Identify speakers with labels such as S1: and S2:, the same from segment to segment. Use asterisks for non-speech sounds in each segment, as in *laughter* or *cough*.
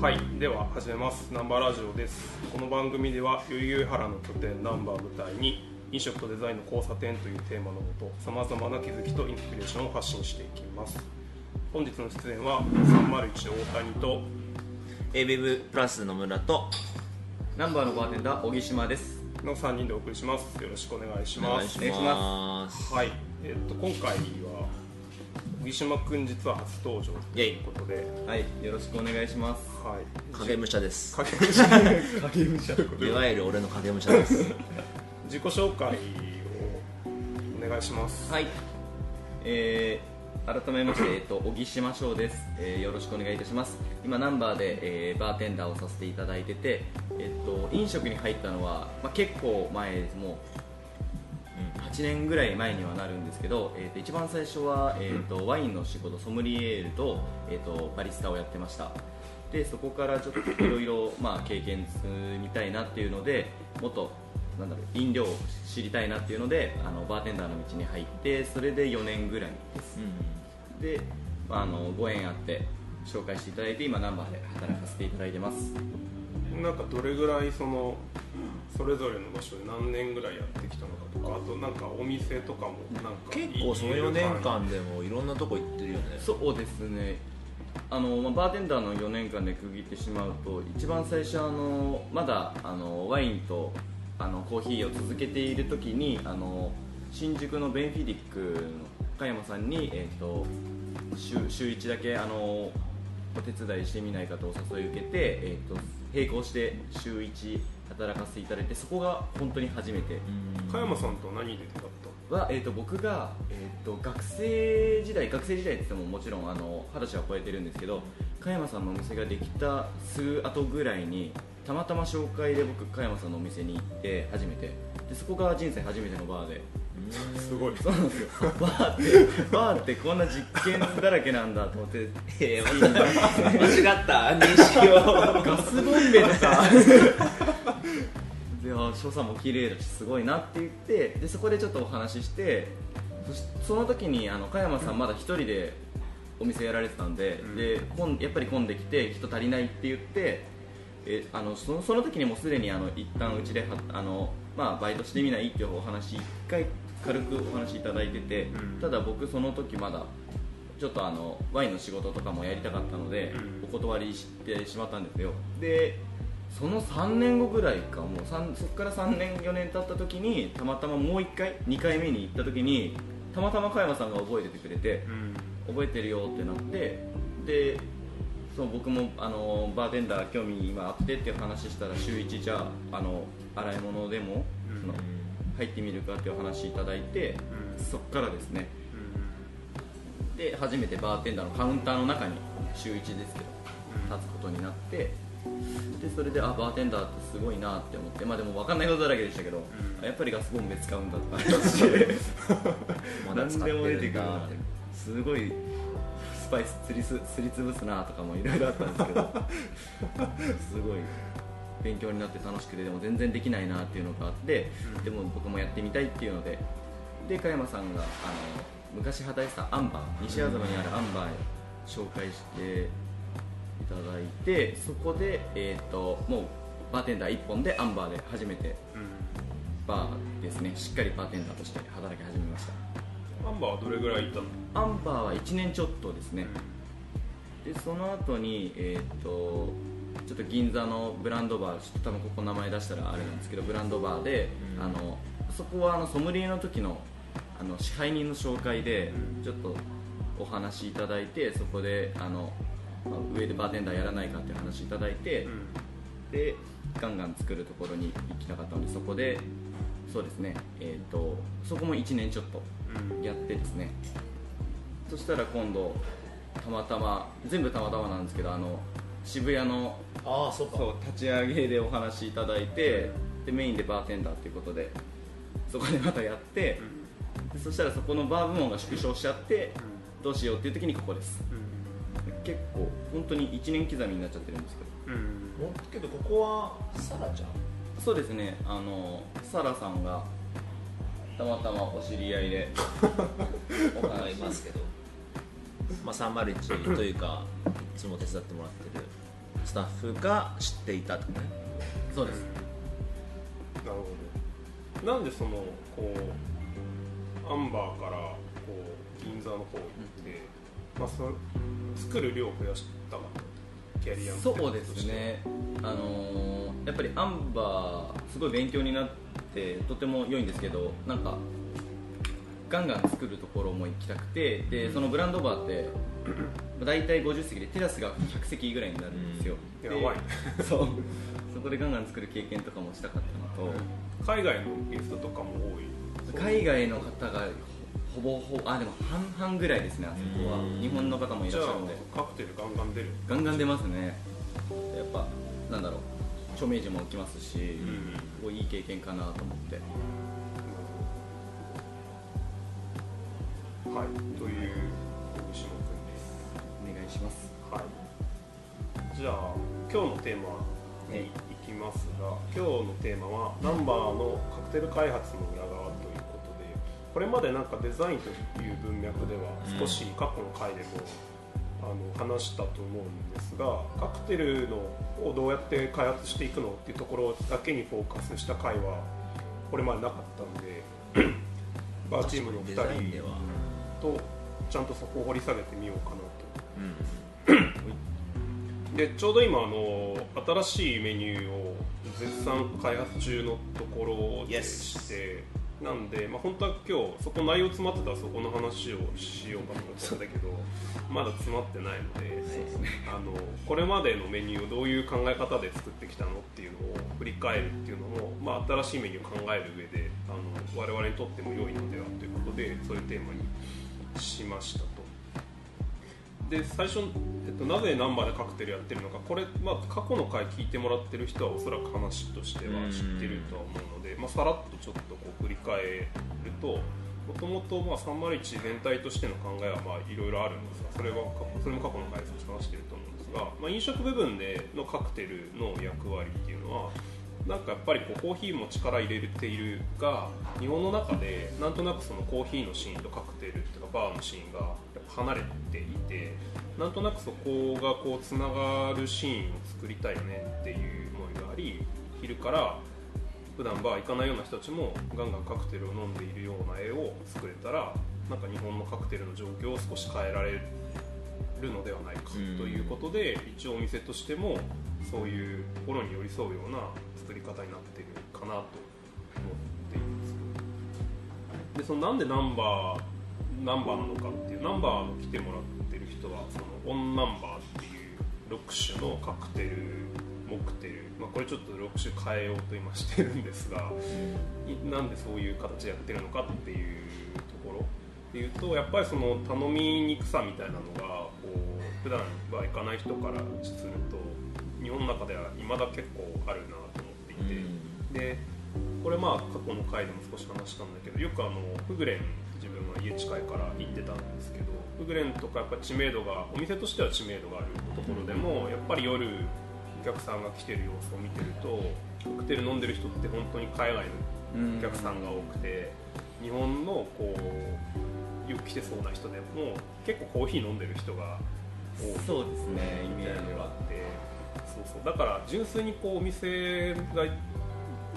S1: はいでは始めます。ナンバーラジオです。この番組では代々木上原の拠点ナンバーを舞台に飲食とデザインの交差点というテーマのもとさまざまな気づきとインスピレーションを発信していきます。本日の出演は301大谷と
S2: ABEB プラス野村と
S3: ナンバーのバーテンダー小木島です。
S1: の3人でお送りします。よろしくお願いします。
S2: お願いします。
S1: はいえっと今回は小木島くん実は初登場ということで。
S3: はいよろしくお願いします
S1: はい
S2: 影武者です。
S1: 影武者。
S3: 影武者
S2: いわゆる俺の影武者です。
S1: 自己紹介をお願いします。
S3: はい。えー、改めまして、えっと、小木島翔です、えー、よろしくお願いいたします。今ナンバーで、えー、バーテンダーをさせていただいてて、えっと、飲食に入ったのは、まあ、結構前です。もう8年ぐらい前にはなるんですけど、えー、と一番最初は、えーとワインの仕事ソムリエールと,、えー、とバリスタをやってましたでそこからちょっといろいろまあ経験積みたいなっていうのでもっとなんだろう飲料を知りたいなっていうのであのバーテンダーの道に入ってそれで4年ぐらい。ですで、まあ、あのご縁あって紹介していただいて今ナンバーで働かせていただいてます。
S1: なんかどれぐらいそのそれぞれの場所で何年ぐらいやってきたのかとかあとなんかお店とかもなんか
S2: 結構その4年間でもいろんなとこ行ってるよね。
S3: そうですねあの、まあ、バーテンダーの4年間で区切ってしまうと一番最初あのまだあのワインとあのコーヒーを続けている時にあの新宿のベンフィディックの加山さんに、えー、と週週1だけあのお手伝いしてみないかとお誘い受けて、えー、と並行して週1働かせていただいてそこが本当に初めて。
S1: 加山さんと何で出会った？
S3: は、えー、と僕が、えー、と学生時代学生時代って言ってももちろんあの二十歳は超えてるんですけど加山さんのお店ができた数後ぐらいにたまたま紹介で僕加山さんのお店に行って初めて。でそこが人生初めてのバーで。す
S1: ごい。
S3: そうなんですよ。バーってバーってこんな実験だらけなんだと思って
S2: えー、間違った認識を。
S3: ガスボンベとかであ所作も綺麗だしすごいなって言ってでそこでちょっとお話ししてそしその時にあの加山さんまだ一人でお店やられてたんで,、でこんやっぱり混んできて人足りないって言ってえあのそのその時にもうすでにあの一旦うちではあの、まあ、バイトしてみないっていうお話一回軽くお話いただいてて、
S1: うん。
S3: ただ僕その時まだちょっとあのワインの仕事とかもやりたかったので、
S1: うん。
S3: お断りしてしまったんですよ。でその3年後ぐらいかもう3そこから3年4年経った時にたまたまもう1回2回目に行った時にたまたま加山さんが覚えててくれて
S1: うん。
S3: 覚えてるよってなってでその僕もあのバーテンダー興味今あってっていう話したら週1じゃああの洗い物でも、
S1: うん。
S3: その入ってみるかっていう話いただいて、
S1: うん。
S3: そっからですね。
S1: うん。
S3: で初めてバーテンダーのカウンターの中に週1ですけど
S1: うん。
S3: 立つことになってでそれであバーテンダーってすごいなって思ってまあでも分かんないことだらけでしたけど、
S1: ん。
S3: あやっぱりガスボンベ使うんだとか *laughs* 何でも出てくるな。ってすごいスパイス釣りすすりつぶすなとかもいろいろあったんですけど。*laughs* すごい勉強になって楽しくてでも全然できないなっていうのがあって、
S1: うん。
S3: でも僕もやってみたいっていうのでで加山さんがあの昔働いてたアンバー西麻布にあるアンバーへ紹介していただいてそこで、えー、ともうバーテンダー1本でアンバーで初めて
S1: うん。
S3: バーですね。しっかりバーテンダーとして働き始めました。
S1: アンバーはどれぐらいいたの？
S3: アンバーは1年ちょっとですね。でその後にえっ、とちょっと銀座のブランドバーちょっと多分ここ名前出したらあれなんですけどブランドバーで、
S2: うん。
S3: あのそこはあのソムリエの時のあの支配人の紹介で
S1: うん。
S3: ちょっとお話しいただいてそこであの、まあ上でバーテンダーやらないかっていう話いただいて、
S1: うん。
S3: でガンガン作るところに行きたかったのでそこでそうですねえっ、とそこも1年ちょっと
S1: うん。
S3: やってですね。そしたら今度たまたま全部たまたまなんですけどあの渋谷の
S2: ああそっか。
S3: そう立ち上げでお話しいただいてでメインでバーテンダーということでそこでまたやってでそしたらそこのバー部門が縮小しちゃってどうしようっていう時にここです結構本当に1年刻みになっちゃってるんですけど。
S1: うん。
S2: けどここはサラちゃん？
S3: そうですね。あのサラさんがたまたまお知り合いで *laughs* お
S2: あ
S3: 話
S2: りますけど、まあ、301というかいつも手伝ってもらってるスタッフが知っていたとかね。
S3: そうです。
S1: なるほど。なんでそのこうアンバーからこう銀座の方行って、まあ、そ作る量を増やしたキャリアの
S3: そうですね。あのーやっぱりアンバーすごい勉強になってとても良いんですけどなんかガンガン作るところも行きたくてでそのブランドバーって大体50席でテラスが100席ぐらいになるんですよ、で
S1: やばい。ね
S3: そう。そこでガンガン作る経験とかもしたかったのと。
S1: 海外のゲストとかも多い。
S3: 海外の方がほぼほぼあでも半々ぐらいですねあそこは。
S2: うん。
S3: 日本の方もいらっしゃるんで。
S1: カクテルガンガン出る。
S3: ガンガン出ますね。やっぱなんだろう。著名人も来ますし、
S1: ん
S3: すごいいい経験かなと思って。
S1: はい。という小島君です。
S3: お願いします。
S1: はい、じゃあ今日のテーマに行きますが、今日のテーマはナンバーのカクテル開発の裏側これまでなんかデザインという文脈では少し過去の回でも、あの話したと思うんですがカクテルのをどうやって開発していくのっていうところだけにフォーカスした回はこれまでなかったんで *clears throat* バーチームの2
S2: デザインで
S1: 人
S2: は。
S1: とちゃんとそこを掘り下げてみようかなと。
S2: うん。
S1: でちょうど今あの新しいメニューを絶賛開発中のところでして、なんで、まあ、本当は今日そこ内容詰まってたらそこの話をしようかと思ったんだけどまだ詰まってないのであのこれまでのメニューをどういう考え方で作ってきたのっていうのを振り返るっていうのも、まあ、新しいメニューを考える上であの我々にとっても良いのではということでそういうテーマにしましたと。で最初、えっと、なぜナンバーでカクテルやってるのかこれ、まあ、過去の回聞いてもらってる人はおそらく話としては知ってるとは思うので、まあ、さらっとちょっとこう振り返るともともとまあ301全体としての考えはまあいろいろあるんですがそれはそれも過去の回で少し話してると思うんですが、まあ、飲食部分でのカクテルの役割っていうのはなんかやっぱりこうコーヒーも力入れているが日本の中でなんとなくそのコーヒーのシーンとカクテルっていうかバーのシーンが離れていてなんとなくそこがこうつながるシーンを作りたいよねっていう思いがあり昼から普段バー行かないような人たちもガンガンカクテルを飲んでいるような絵を作れたらなんか日本のカクテルの状況を少し変えられるのではないかということで、一応お店としてもそういうところに寄り添うような作り方になっているかなと思っています。でそのなんでナンバーナンバーなのかっていうナンバーの来てもらってる人はそのオンナンバーっていう6種のカクテルモクテル、まあ、これちょっと6種変えようと今してるんですがいなんでそういう形でやってるのかっていうところ。っていうとやっぱりその頼みにくさみたいなのがこう普段は行かない人からすると日本の中では未だ結構あるなと思っていて、でこれまあ過去の回でも少し話したんだけどよくあのフグレン自分は家近いから行ってたんですけどフグレンとかやっぱ知名度がお店としては知名度があるところでもやっぱり夜お客さんが来てる様子を見てるとカクテル飲んでる人って本当に海外のお客さんが多くて日本のこうよく来てそうな人でも結構コーヒー飲んでる人が多い
S3: そうですねイ
S1: みたいな
S3: メージ
S1: があってそうそう。だから純粋にこうお店が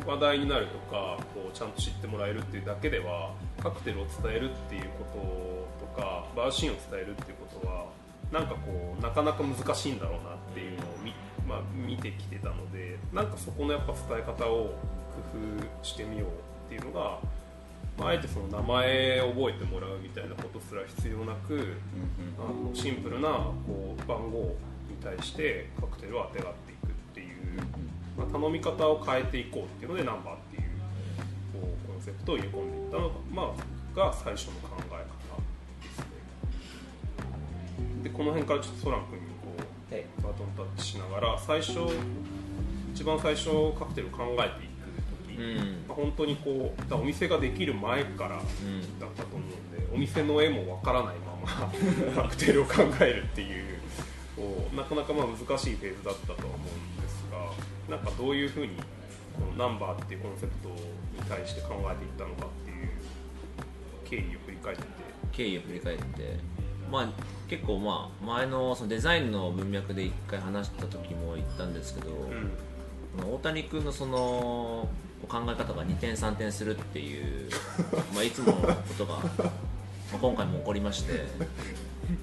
S1: 話題になるとかこうちゃんと知ってもらえるっていうだけではカクテルを伝えるっていうこととかバーシーンを伝えるっていうことはなんかこうなかなか難しいんだろうなっていうのを見,、まあ、見てきてたのでなんかそこのやっぱ伝え方を工夫してみようっていうのが、まあ、あえてその名前を覚えてもらうみたいなことすら必要なく、あのシンプルなこう番号に対してカクテルをあてがっていくっていう、まあ、頼み方を変えていこうっていうのでナンバーっていうこうコンセプトを入れ込んでいったのが,、まあ、が最初の考え方ですね。でこの辺からちょっとソラン君にこう
S2: はい
S1: バトンタッチしながら最初一番最初カクテルを考えていく時、
S2: うん。
S1: まあ、本当にこうお店ができる前からだったと思うんでお店の絵もわからないままカクテルを考えるっていうなかなかまあ難しいフェーズだったとは思うんでなんかどういうふうにこのナンバーっていうコンセプトに対して考えていったのかっていう経緯を振り返って
S2: 経緯を振り返って。まあ結構まあ前のそのデザインの文脈で一回話した時も言ったんですけど、
S1: うん。
S2: 大谷君のその考え方が2点3点するっていう *laughs* まあいつものことが、まあ、今回も起こりまして、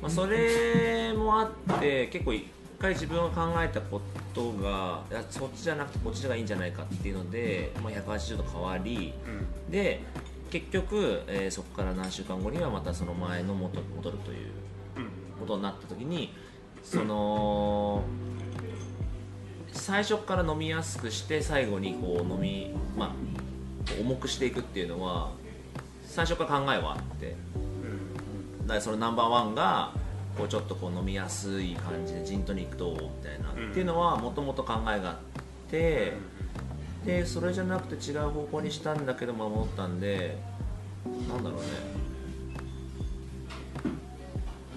S2: まあ、それもあって結構一回自分が考えたことがいやそっちじゃなくてこっちがいいんじゃないかっていうので、まあ、180度変わり
S1: うん。
S2: で結局、えーそこから何週間後にはまたその前の元に戻るという
S1: うん。
S2: ことになった時にその最初から飲みやすくして最後にこう飲み、まあ、重くしていくっていうのは最初から考えはあって。だからそのナンバーワンがこうちょっとこう飲みやすい感じでジントニックどうみたいな、
S1: うん
S2: っていうのはもともと考えがあってでそれじゃなくて違う方向にしたんだけど守ったんでなんだろうね。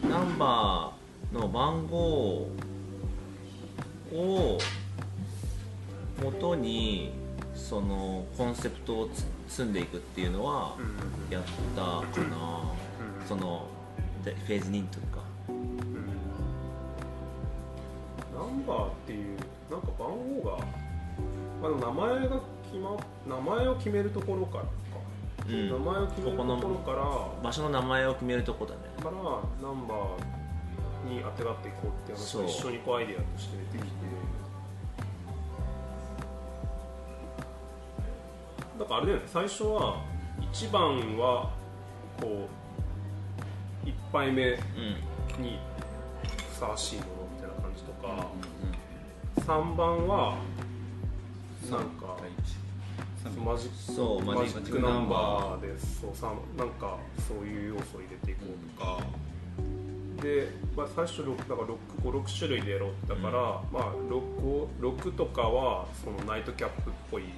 S2: ナンバーの番号を元にそのコンセプトをつ積んでいくっていうのはやったかな、
S1: うん。
S2: そのでフェーズ2というか
S1: バーっていうなんか番号が、まあ、名前が決ま名前を決めるところからか、
S2: うん。
S1: 名前を決めるところから
S2: 場所の名前を決めるとこだね。
S1: からナンバーにあてがっていこうっていう話が一緒にこうアイデアとして出てきて。だからあれだよね。最初は1番はこう1杯目
S2: うん
S1: にふさわしいもの3番はなんかマジック
S2: そう
S1: マジ
S2: マジック
S1: ックナンバーでそうさなんかそういう要素を入れていこうとか、で、まあ、最初6だから56種類でやろう。ってだから、まあ、6, を6とかはそのナイトキャップっぽい
S2: うん。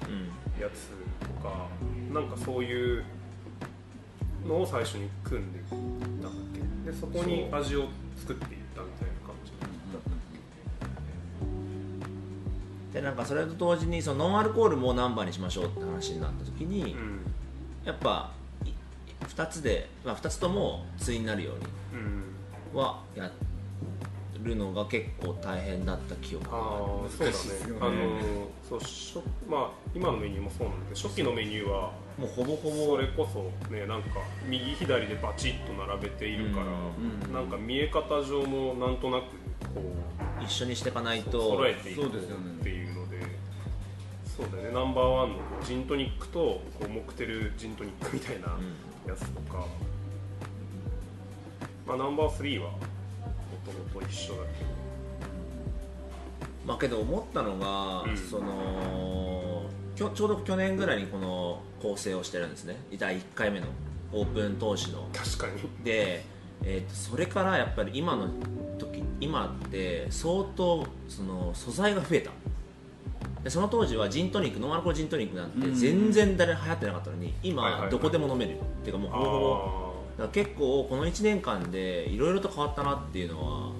S1: やつとかなんかそういうのを最初に組んでいったんだっけ。でそこに味を作っていっな
S2: んかそれと同時にそのノンアルコールもナンバーにしましょうって話になった時に、
S1: うん。
S2: やっぱ2つで、まあ、2つとも対になるように
S1: うん。
S2: はやるのが結構大変だった記憶が
S1: あそうだね。
S3: ね。
S1: あのそう初まあ今のメニューもそうなんだけど初期のメニューは
S2: るもうほぼほ
S1: そ
S2: ぼ
S1: れこそねなんか右左でバチッと並べているから、
S3: うん。
S1: なんか見え方上もなんとなくこう
S2: 一緒にしていかないと
S1: 揃えていこう
S3: そうですよね
S1: そうだよね。ナンバーワンのジントニックとこうモクテルジントニックみたいなやつとか、まあ、ナンバー3はもともと一緒だけど。
S2: まあけど思ったのが、
S1: うん。
S2: そのきょちょうど去年ぐらいにこの構成をしてるんですね。第1回目のオープン当時の。
S1: 確かに。
S2: で、えー、とそれからやっぱり今の時今って相当その素材が増えたでその当時はジントニックノンアルコールジントニックなんて
S3: うん。
S2: 全然誰流行ってなかったのに今
S1: はい
S2: どこでも飲める。っていうかもうほぼほぼだから結構この1年間でいろいろと変わったなっていうのは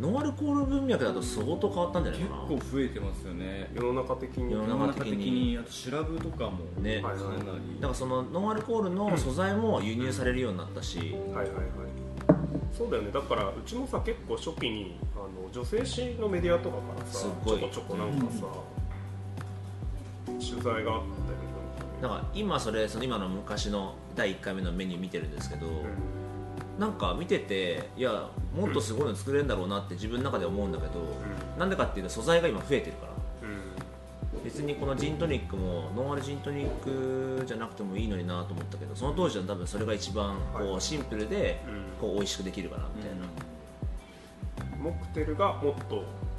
S2: ノンアルコール文脈だと相当変わったんじゃない
S3: 結
S2: かな。
S3: 構増えてますよね。
S1: 世の中的に。
S2: 世の
S3: 中
S2: 中的に。
S3: 的にあとシラブとかも
S2: ね。
S3: かなり。
S1: はいはい
S2: だからそのノンアルコールの素材も輸入されるようになったし、
S1: はいはいはいそうだよね。だからうちもさ結構初期にあの女性誌のメディアとかからさちょこちょこなんかさ、取材があったよね
S2: だから今それその今の昔の第1回目のメニュー見てるんですけど、なんか見てていやもっとすごいの作れるんだろうなって自分の中で思うんだけど、なんでかっていうと素材が今増えてるから。
S1: うんうん
S2: 別にこのジントニックもノンアルジントニックじゃなくてもいいのになと思ったけどその当時は多分それが一番こ
S1: はい。
S2: うシンプルで
S1: うん。
S2: こう美味しくできるかなみたいな、
S1: モクテルがもっと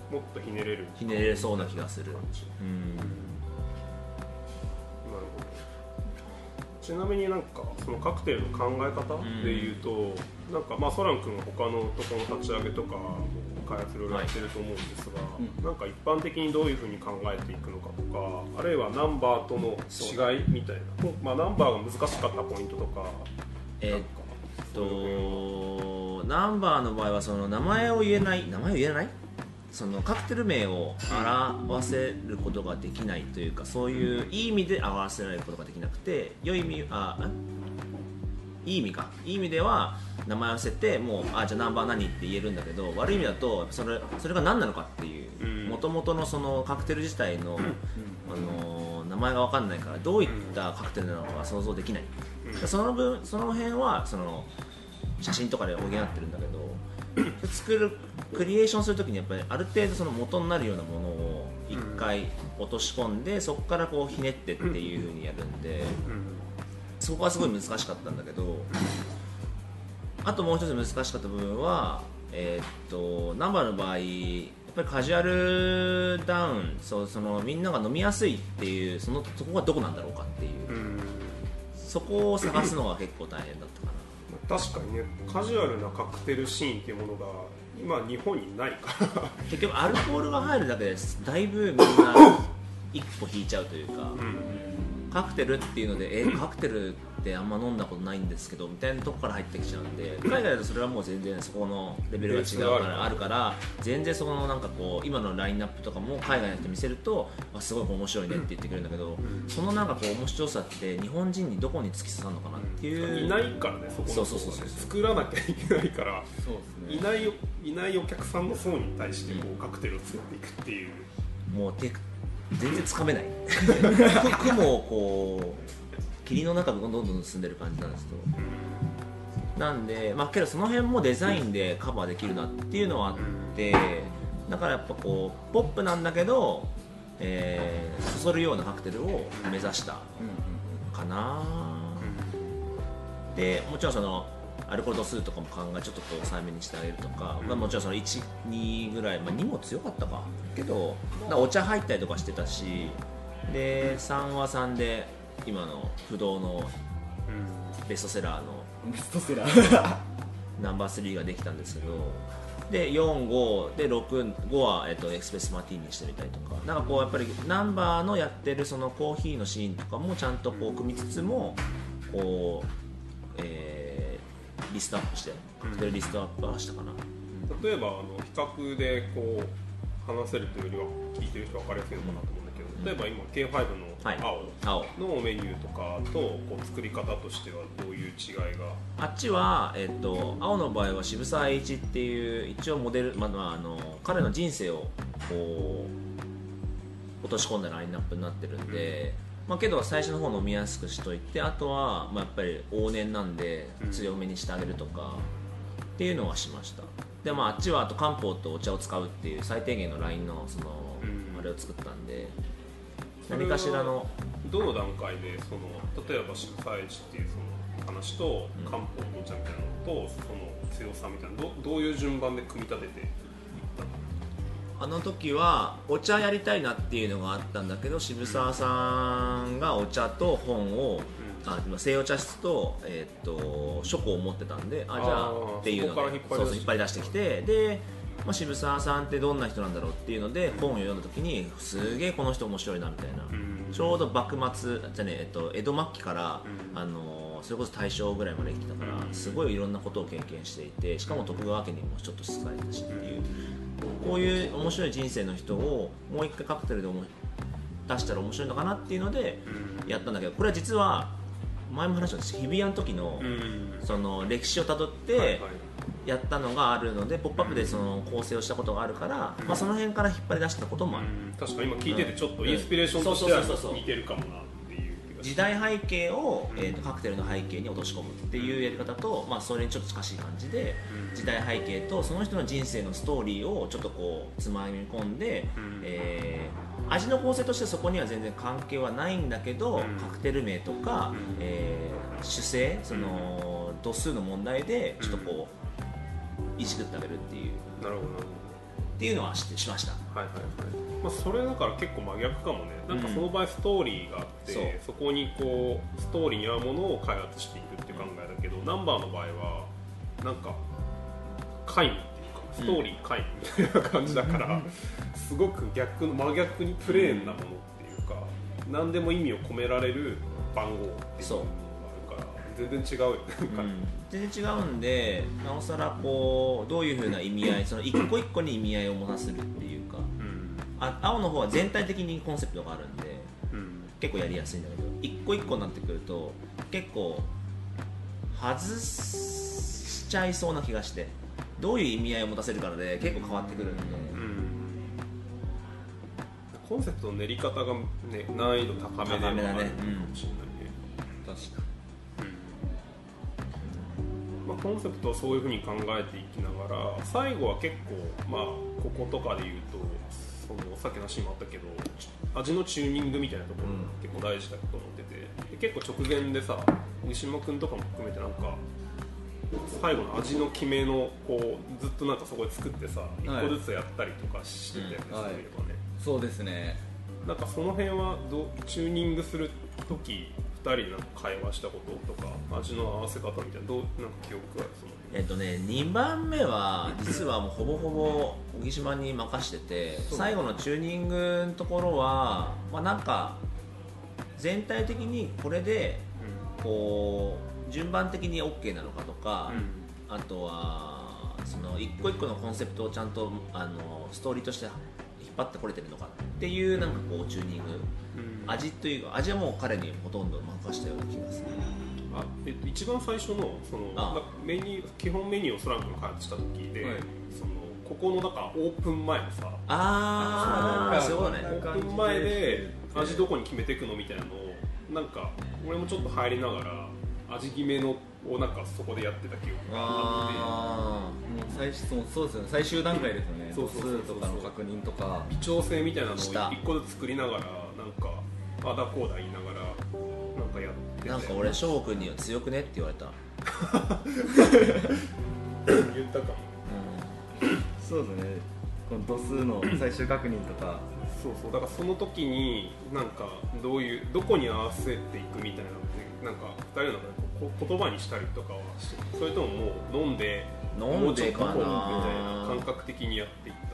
S1: もっとひねれる。
S2: ひねれそうな気がする。うん。
S1: なるほど。ちなみになんかそのカクテルの考え方でいうと、なんかまあソラン君は他のところの立ち上げとか開発いろいろやってると思うんですが、
S3: うん。
S1: なんか一般的にどういうふうに考えていくのかとかあるいはナンバーとの違いみたいな、まあ、ナンバーが難しかったポイントとか
S2: えーっとナンバーの場合はその名前を言えない名前を言えない？そのカクテル名を表せることができないというかそういういい意味で表せられることができなくて良い意味あんいい意味か。いい意味では名前を伏せてもうあじゃあナンバー何って言えるんだけど悪い意味だとそれそれが何なのかっていうもともとのそのカクテル自体の、あの名前が分かんないからどういったカクテルなのか想像できない、その分その辺はその写真とかで補ってるんだけど作るクリエーションするときにやっぱりある程度その元になるようなものを一回落とし込んでそこからこうひねってっていうふうにやるんでそこはすごい難しかったんだけどあともう一つ難しかった部分はえーっとナンバーの場合やっぱりカジュアルダウンそうそのみんなが飲みやすいっていうそのそこがどこなんだろうかっていう。
S1: うん。
S2: そこを探すのが結構大変だったかな。
S1: 確かにねカジュアルなカクテルシーンっていうものが今日本にないから。
S2: 結局アルコールが入るだけでだいぶみんな一歩引いちゃうというか、カクテルっていうのでえカクテルってあんま飲んだことないんですけどみたいなとこから入ってきちゃうんで海外だとそれはもう全然そこのレベルが違うからあるから全然そこのなんかこう今のラインナップとかも海外の人見せるとあすごい面白いねって言ってくれるんだけど、そのなんかこう面白さって日本人にどこに突き刺さるのかなっていう、
S1: いないからねそこの
S2: そうそうそう
S1: 作らなきゃいけないから。
S3: そうですね。
S1: いないよいないお客さんの層に対してこうカクテルを作っていくっていう。
S2: もう手全然つかめない。雲をこう霧の中どんどん進んでる感じなんですけど。なんでまあけどその辺もデザインでカバーできるなっていうのはあってだからやっぱこうポップなんだけど、えー、そそるようなカクテルを目指したかな。でもちろんそのアルコール度数とかも考えちょっとこう抑えめにしてあげるとか、まあ、もちろんその12ぐらい、まあ、2も強かったか。けどお茶入ったりとかしてたしで3は3で今の不動のベストセラーの
S3: ベストセラー。
S2: ナンバー3ができたんですけどで45で65は、えっと、エクスプレスマティーニにしてみたりとか。なんかこうやっぱりナンバーのやってるそのコーヒーのシーンとかもちゃんとこう組みつつもこう、えーリストアップしてカクテルリストアップはしたかな、
S1: 例えばあの比較でこう話せるというよりは聞いてる人は分かりやすいのかなと例えば今 K5
S2: はい。
S1: の
S2: 青。
S1: 青のメニューとかとこう作り方としてはどういう違いが？
S2: あっちは、えっと、青の場合は渋沢栄一っていう一応モデル、まあまあ、あの彼の人生をこう落とし込んだラインナップになってるんで、まあ、けど最初の方飲みやすくしといてあとは、まあ、やっぱり往年なんで強めにしてあげるとかっていうのはしました。で、まあ、あっちはあと漢方とお茶を使うっていう最低限のラインのその、
S1: うん。
S2: あれを作ったんで何かしらの
S1: どの段階でその例えば渋沢栄一っていうその話と漢方のお茶みたいなのとその強さみたいなどどういう順番で組み立てていったの？
S2: あの時はお茶やりたいなっていうのがあったんだけど渋沢さんがお茶と本を、あ今西洋茶室と,、えーっと書庫を持ってたんであじゃ
S1: あ
S2: っていうので
S1: 引っ張り出して
S2: きてで、まあ、渋沢さんってどんな人なんだろうっていうので本を読んだ時にすげえこの人面白いなみたいな、
S1: うん。
S2: ちょうど幕末じゃねえっと江戸末期から、
S1: うん。
S2: あのそれこそ大正ぐらいまで生きてたから、
S1: うん。
S2: すごいいろんなことを経験していてしかも徳川家にもちょっと仕えたしっていう。こういう面白い人生の人をもう一回カクテルで思い出したら面白いのかなっていうのでやったんだけどこれは実は前も話したんです日比谷の時の
S1: うん。
S2: その歴史をたどってやったのがあるので「ポップアップでその構成をしたことがあるから、まあ、その辺から引っ張り出したこともある。
S1: うん確かに今聞いててちょっとインスピレーションとしては似てるかもなっていう気がし
S2: 時代背景を、えー、とカクテルの背景に落とし込むっていうやり方と、まあ、それにちょっと近しい感じで
S1: うん。
S2: 時代背景とその人の人生のストーリーをちょっとこうつまみ込んで、
S1: うん。
S2: えー味の構成としてそこには全然関係はないんだけど、
S1: うん。
S2: カクテル名とか、
S1: うん。
S2: えー主成その度数の問題でちょっとこういじくってあげるっていう。
S1: なるほど
S2: っていうのはししました。
S1: はいはいはい。まあ、それだから結構真逆かもね。なんかその場合ストーリーがあって、
S2: そう。
S1: そこにこうストーリーに合うものを開発していくっていう考えだけど、ナンバーの場合はなんか皆無っていうかストーリー皆無みたいな感じだから、すごく逆の真逆にプレーンなものっていうか、何でも意味を込められる番号っていうのがあるから全然違うんか、
S2: 全然違うんでなおさらこうどういうふうな意味合いその一個一個に意味合いを持たせるっていうか
S1: うん。
S2: あ青の方は全体的にコンセプトがあるんで
S1: うん。
S2: 結構やりやすいんだけど一個一個になってくると結構外しちゃいそうな気がしてどういう意味合いを持たせるかで結構変わってくるんで、
S1: うん。コンセプトの練り方が、ね、難易度高め
S2: だね
S1: もあるかもしれないね、
S3: 確か
S1: まあ、コンセプトはそういうふうに考えていきながら最後は結構、まあ、こことかで言うとそのさっきのシーンもあったけど味のチューニングみたいなところが結構大事だと思ってて、で結構直前でさ三島君とかも含めてなんか最後の味の決めのこうずっとなんかそこで作ってさ一個ずつやったりとかしてたよね、
S3: うんはい。
S1: そういえばね、
S3: そうですね。
S1: なんかその辺はどチューニングする時2人でなんか会話したこととか味の合わせ方みたいなどうなんか記憶ある？その
S2: えっとね、2番目は実はもうほぼほぼ小木島に任してて最後のチューニングのところは、まあ、なんか全体的にこれでこう順番的に OK なのかとか、あとはその一個一個のコンセプトをちゃんとあのストーリーとして引っ張ってこれてるのかっていうなんかこうチューニング。
S1: うん
S2: 味というか味はもう彼にほとんど任したような気がする。
S1: あえっと、一番最初のそのメニュー基本メニューをソラン君が開発した時で、
S3: はい。
S1: そのここのだからオープン前のさ
S2: ああそうね。
S1: オープン前で味どこに決めていくのみたいなのをなんか俺もちょっと入りながら味決めのをなんかそこでやってた記憶があって。
S2: あ
S3: もう最初そうそうですよね。最終段階ですよね。
S1: そうそうそうそう
S3: とかの確認とか。
S1: 微調整みたいなのを一個ずつ作りながらなんかあだこうだ言いながらなんかやってて。
S2: なんか俺翔くんには強くねって言われた、*laughs*
S1: 言ったかも。
S3: そうですね。この度数の最終確認とか。
S1: そうそう。だからその時になんかどういうどこに合わせていくみたいなのってなんか2人の中で言葉にしたりとかはしてそれとももう飲んで
S2: 飲んでかな。
S1: もうちょっとこうみたいな感覚的にやっていって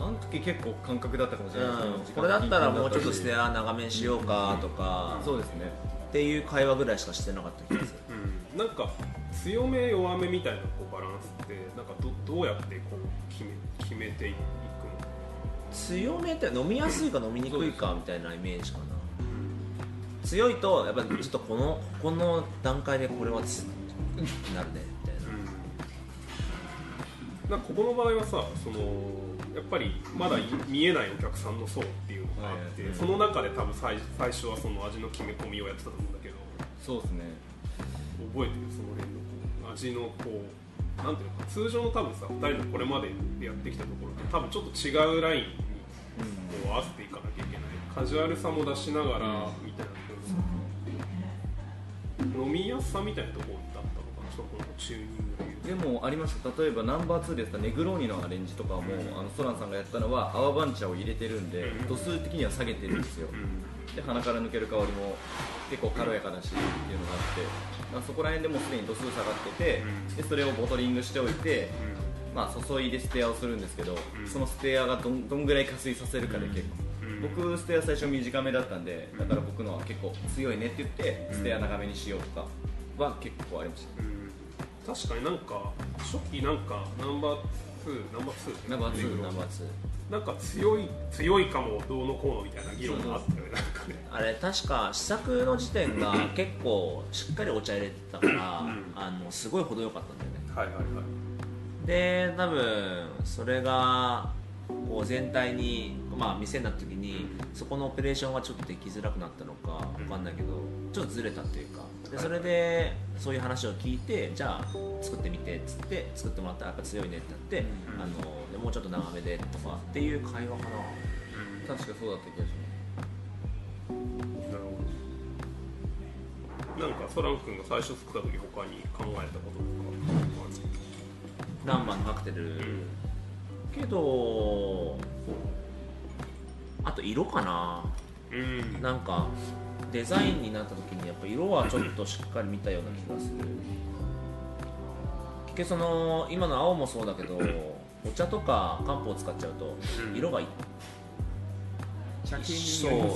S3: あの時結構感覚だったかもしれないですね。
S2: うん、これだったらもうちょっとステア長めにしようかとか、
S3: そうですね。
S2: っていう会話ぐらいしかしてなかった気がする。
S1: うん、なんか強め弱めみたいなこうバランスってなんかどどうやってこう決め決めていくの？
S2: 強めって飲みやすいか飲みにくいかみたいなイメージかな。強いとやっぱりちょっとこのここの段階でこれはつなるねみたいな。
S1: なんかここの場合はさそのやっぱりまだい見えないお客さんの層っていうのがあって、その中で多分最最初はその味の決め込みをやってたと思うんだけど
S3: そうですね。
S1: 覚えてるその辺のこう味のこうなんていうのか通常の多分さ2人のこれまでやってきたところと多分ちょっと違うラインにこう合わせていかなきゃいけない。カジュアルさも出しながらみたいな。ところ飲みやすさみたいなところだったのかなそこのチューニングで
S3: もありました。例えばナンバー2でやったネグローニのアレンジとかも、あのソランさんがやったのは泡番茶を入れてるんで、
S1: うん。
S3: 度数的には下げてるんですよ、で鼻から抜ける香りも結構軽やかだしっていうのがあって、まあ、そこら辺でもうすでに度数下がってて、
S1: うん。
S3: でそれをボトリングしておいて、まあ、注いでステアをするんですけど、
S1: うん。
S3: そのステアがどんどんぐらい加水させるかで結構、
S1: うん。
S3: 僕ステア最初短めだったんでだから僕のは結構強いねって言って
S1: うん。
S3: ステア長めにしようとかは結構ありました、
S1: うん確かになんか初期なんかナンバー2ナンバー2
S3: ナンバーツー
S1: ネグロ
S2: ナンバー2
S1: なんか強い強いかもどうのこうのみたいな議論があったよねなんかね。
S2: あれ確か試作の時点が *laughs* 結構しっかりお茶入れてたから、
S1: うん。
S2: あのすごい程よかったんだよね。
S1: はいはいはい。
S2: で多分それがこう全体に、まあ、店になった時にそこのオペレーションがちょっとできづらくなったのかわかんないけどちょっとずれたっていうかでそれでそういう話を聞いてじゃあ作ってみてっつって作ってもらったらやっぱ強いねってなって、
S1: うん。
S2: あのでもうちょっと長めでとかっていう会話かな。
S3: 確かそうだった気がし
S1: なるほど。なんかソラン君が最初作った時他に考えたこととか
S2: 何番のカクテル、
S1: うん。
S2: けどあと色かな。
S1: うん。
S2: なんかデザインになった時にやっぱ色はちょっとしっかり見たような気がする。結局その今の青もそうだけどお茶とか漢方を使っちゃうと
S1: うん。
S2: 色がそう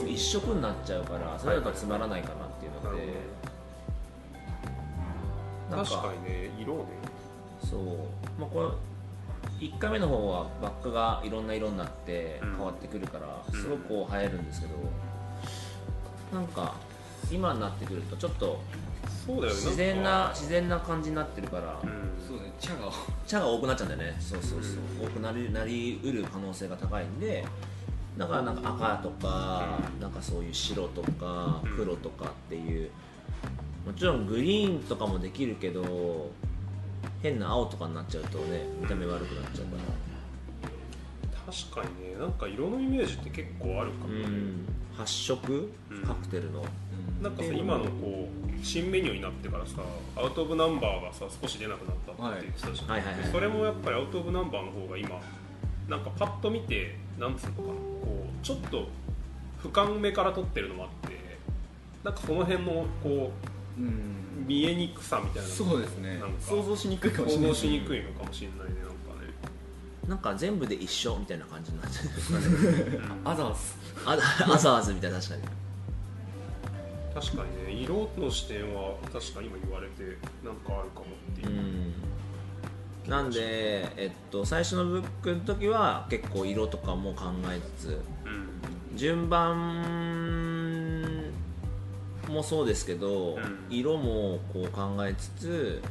S2: 一色になっちゃうからそれだとつまらないかなっていうので。なん
S1: 確かにね色ね。
S2: そう、まあ、これ1回目の方はバックがいろんな色になって
S1: うん。
S2: 変わってくるから、
S1: うん。
S2: すごくこう映えるんですけど、なんか今になってくるとちょっと
S1: そうだよね。
S2: 自然な自然な感じになってるから、
S1: うん。
S3: そうね。茶が。
S2: 茶が多くなっちゃうんだよね。そうそうそう、多くなりなりうる可能性が高いんでだからなんか赤とか、なんかそういう白とか
S1: うん。
S2: 黒とかっていうもちろんグリーンとかもできるけど変な青とかになっちゃうとね見た目悪くなっちゃうから
S1: 確かにねなんか色のイメージって結構あるかも、
S2: うん。発色？
S1: うん。
S2: カクテルの、
S1: なんかさ今のこう新メニューになってからさアウト・オブ・ナンバーがさ少し出なくなったって言ってたじゃん、
S2: はいはいはい。はい
S1: でそれもやっぱりアウト・オブ・ナンバーの方が今なんかパッと見てなんつうのかなこうちょっと俯瞰目から撮ってるのもあってなんかその辺のこ
S3: うん。
S1: う見えにくさみたいなの
S3: そうですね。
S1: なんか
S3: 想像しにくいかもしれない。
S1: 想像しにくいのかもしれないねなんか
S2: 全部で一緒みたいな感じになっちゃう。
S3: アザース
S2: あアザーズみたいな確かに。
S1: 確かにね色の視点は確かに今言われてなんかあるかもっていう。う、
S2: ん。なんで、えっと、最初のブックの時は結構色とかも考えつつ
S1: うん。
S2: 順番もそうですけど、
S1: うん。
S2: 色もこう考えつつ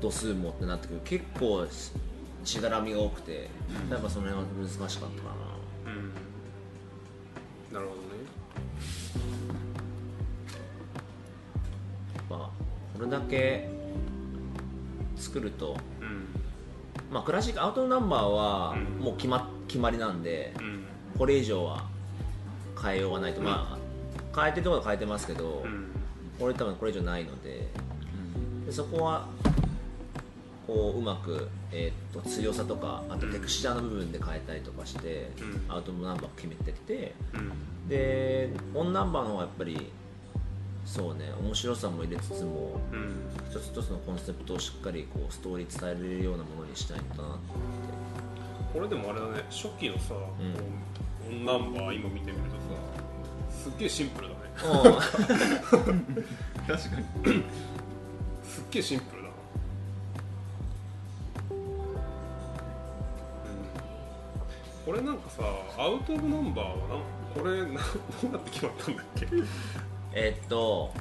S2: 度数もってなってくる。結構ししがらみが多くて、やっぱその辺は難しかったかな。
S1: うん。なるほどね。
S2: やっぱこれだけ作ると、
S1: うん。
S2: まあ、クラシックアウトナンバーは
S1: うん。
S2: もう決ま決まりなんで、
S1: うん。
S2: これ以上は変えようがないと、まあ変えてるところは変えてますけど、
S1: うん。
S2: これ多分これ以上ないのででそこはこううまく、えーっと強さとかあとテクスチャーの部分で変えたりとかして、
S1: うん。
S2: アウトナンバーを決めてって
S1: うん。
S2: でオンナンバーの方はやっぱりそうね面白さも入れつつも
S1: うん。
S2: 一つ一つのコンセプトをしっかりこうストーリー伝えれるようなものにしたいんだなって。
S1: これでもあれだね初期のさ、こうオンナンバー今見てみるとさすっげえシンプルだね。*laughs* *laughs*
S3: 確かに。
S1: すっげえシンプルこれなんかさアウト・オブ・ナンバーはなんこれなどうやって決まったんだっけ？
S2: えっと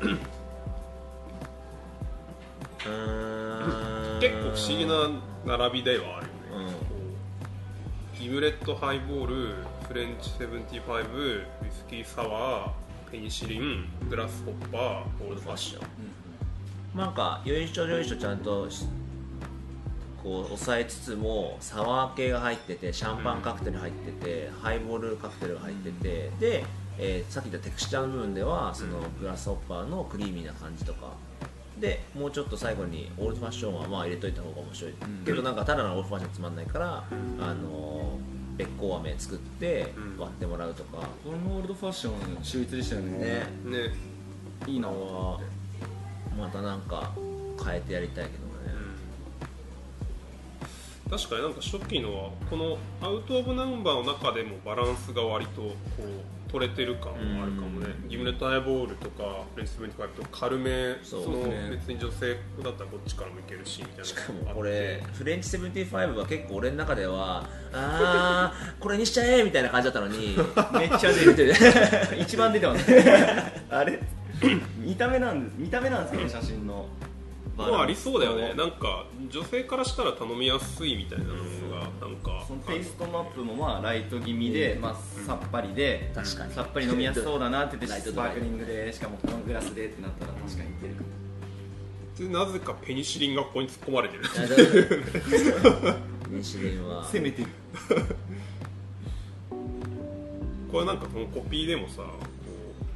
S2: うーん。
S1: 結構不思議な並びではあるよね、
S2: うん。
S1: ギブレットハイボールフレンチ75ウイスキーサワーペニシリングラスホッパーオールドファッション。
S2: なんかよいしょよいしょちゃんとしこう抑えつつもサワー系が入っててシャンパンカクテル入ってて、ハイボールカクテルが入ってて、で、えーさっき言ったテクスチャーの部分ではそのグラスホッパーのクリーミーな感じとか。でもうちょっと最後にオールドファッションはまあ入れといた方が面白い、けどなんかただのオールドファッションつまんないから、あのべっこう飴作って
S1: うん。
S2: 割ってもらうとか、
S3: このオールドファッション秀逸でしたよね。
S2: ね。
S1: ね。
S3: いいな
S2: またなんか変えてやりたいけど。ね、
S1: 確かになんか初期のはこのアウト・オブ・ナンバーの中でもバランスが割とこう取れてる感もあるかもね、ギムレット・ハイボールとかフレンチ・セブンティファイブと軽め
S2: そう
S1: その別に女性だったらこっちからもいけるしみたいな
S2: しかもこれフレンチ75は結構俺の中ではあーこれにしちゃえみたいな感じだったのにめっちゃ出てる *laughs*
S3: 一番出てます *laughs* あれ？*coughs* 見た目なんです見た目なんですけど写真の
S1: まあありそうだよね。なんか女性からしたら頼みやすいみたいなのがなんか
S3: そのテイストマップもまあライト気味で、まあ、さっぱりで、
S2: 確かに。
S3: さっぱり飲みやすそうだなって言ってスパークリングでしかもこのグラスでってなったら確かにいけるかも。
S1: でなぜかペニシリンがここに突っ込まれてる。
S2: いやだから *laughs* 日輪は。
S3: 攻めてる。*laughs*
S1: これなんかそのコピーでもさこう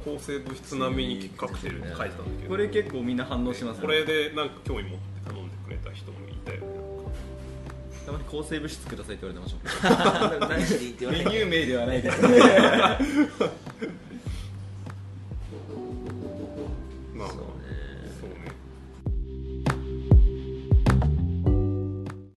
S1: 抗生物質並みにカクテル書いてたんだけど。
S3: これ結構みんな反応しますね。
S1: これでなんか興味持って頼んでくれた人もいたよね
S3: たまに抗生物質くださいって言われてました
S2: 何し
S3: メニュー名ではないけど *laughs* まあ。